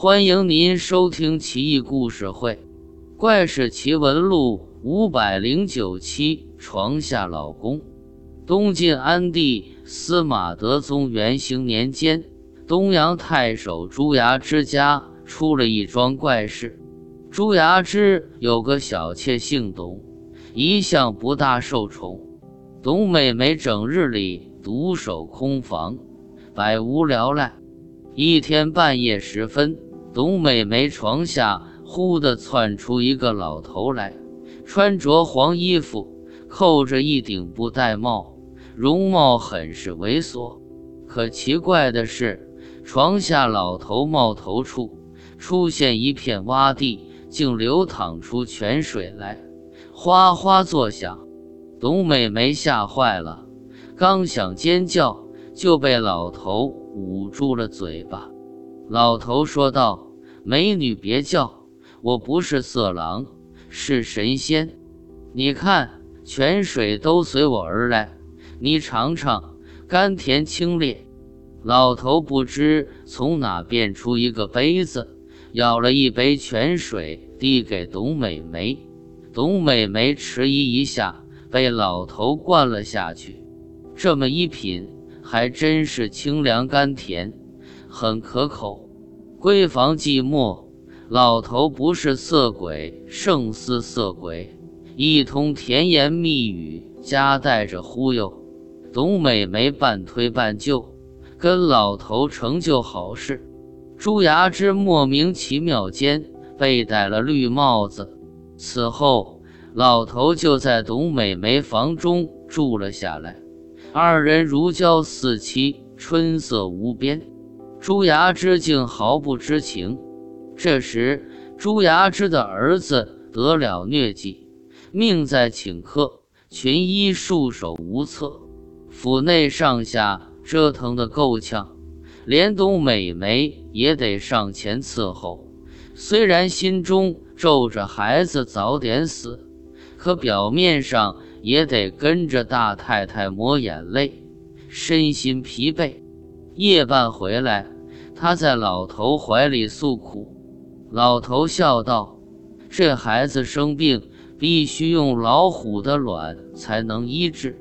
欢迎您收听《奇异故事会·怪事奇闻录》五百零九期。床下老公。东晋安帝司马德宗元兴年间，东阳太守朱牙之家出了一桩怪事。朱牙之有个小妾姓董，一向不大受宠。董美眉整日里独守空房，百无聊赖。一天半夜时分，董美眉床下忽地窜出一个老头来，穿着黄衣服，扣着一顶布袋帽。容貌很是猥琐，可奇怪的是，床下老头帽头处出现一片洼地，竟流淌出泉水来，哗哗作响。董美眉吓坏了，刚想尖叫，就被老头捂住了嘴巴。老头说道：“美女别叫，我不是色狼，是神仙。你看，泉水都随我而来。”你尝尝，甘甜清冽。老头不知从哪变出一个杯子，舀了一杯泉水递给董美眉。董美眉迟疑一下，被老头灌了下去。这么一品，还真是清凉甘甜，很可口。闺房寂寞，老头不是色鬼，胜似色鬼，一通甜言蜜语，夹带着忽悠。董美眉半推半就，跟老头成就好事。朱牙之莫名其妙间被戴了绿帽子。此后，老头就在董美眉房中住了下来，二人如胶似漆，春色无边。朱牙之竟毫不知情。这时，朱牙之的儿子得了疟疾，命在顷刻，群医束手无策。府内上下折腾得够呛，连董美眉也得上前伺候。虽然心中咒着孩子早点死，可表面上也得跟着大太太抹眼泪，身心疲惫。夜半回来，他在老头怀里诉苦。老头笑道：“这孩子生病，必须用老虎的卵才能医治。”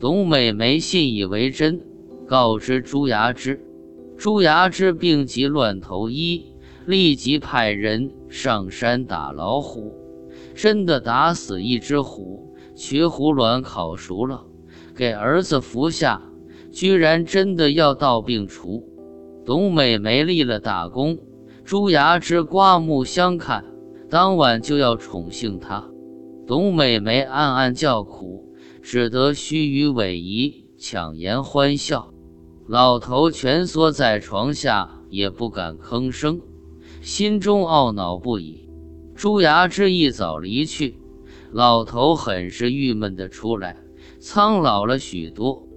董美眉信以为真，告知朱牙之。朱牙之病急乱投医，立即派人上山打老虎，真的打死一只虎，取虎卵烤熟了，给儿子服下，居然真的药到病除。董美眉立了大功，朱牙之刮目相看，当晚就要宠幸她。董美眉暗暗叫苦。只得虚与委蛇，强颜欢笑。老头蜷缩在床下，也不敢吭声，心中懊恼不已。朱牙之一早离去，老头很是郁闷的出来，苍老了许多。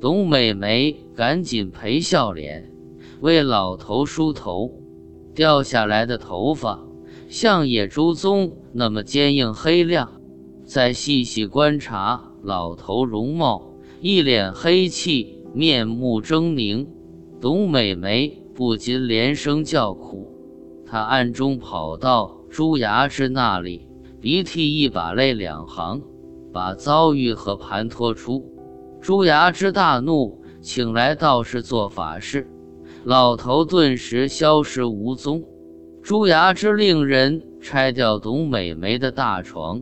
董美眉赶紧陪笑脸，为老头梳头，掉下来的头发像野猪鬃那么坚硬黑亮。再细细观察。老头容貌一脸黑气，面目狰狞。董美眉不禁连声叫苦。她暗中跑到朱牙之那里，鼻涕一把泪两行，把遭遇和盘托出。朱牙之大怒，请来道士做法事，老头顿时消失无踪。朱牙之令人拆掉董美眉的大床。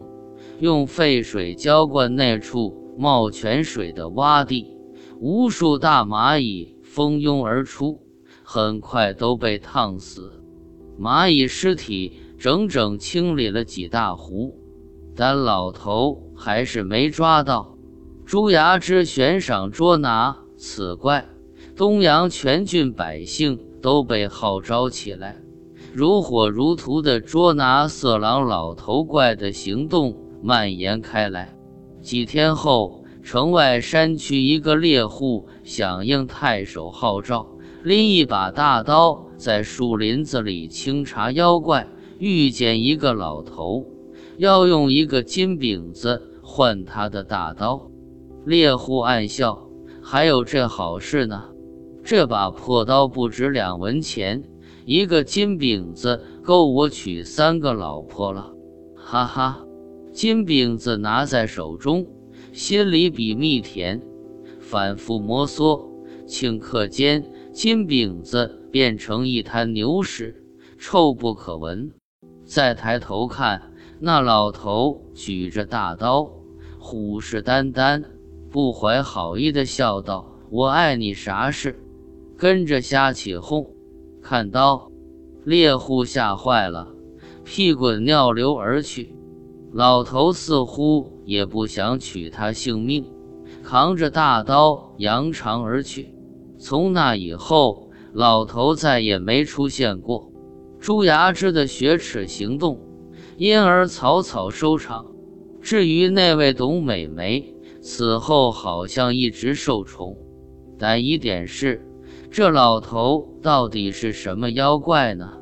用沸水浇灌那处冒泉水的洼地，无数大蚂蚁蜂拥而出，很快都被烫死。蚂蚁尸体整整清理了几大壶，但老头还是没抓到。朱牙之悬赏捉拿此怪，东阳全郡百姓都被号召起来，如火如荼的捉拿色狼老头怪的行动。蔓延开来。几天后，城外山区一个猎户响应太守号召，拎一把大刀，在树林子里清查妖怪。遇见一个老头，要用一个金饼子换他的大刀。猎户暗笑：“还有这好事呢？这把破刀不值两文钱，一个金饼子够我娶三个老婆了，哈哈！金饼子拿在手中，心里比蜜甜，反复摩挲。顷刻间，金饼子变成一滩牛屎，臭不可闻。再抬头看，那老头举着大刀，虎视眈眈，不怀好意的笑道：“我爱你啥事？”跟着瞎起哄。看刀，猎户吓坏了，屁滚尿流而去。老头似乎也不想取他性命，扛着大刀扬长而去。从那以后，老头再也没出现过。朱牙之的雪耻行动因而草草收场。至于那位董美眉，此后好像一直受宠，但疑点是。这老头到底是什么妖怪呢？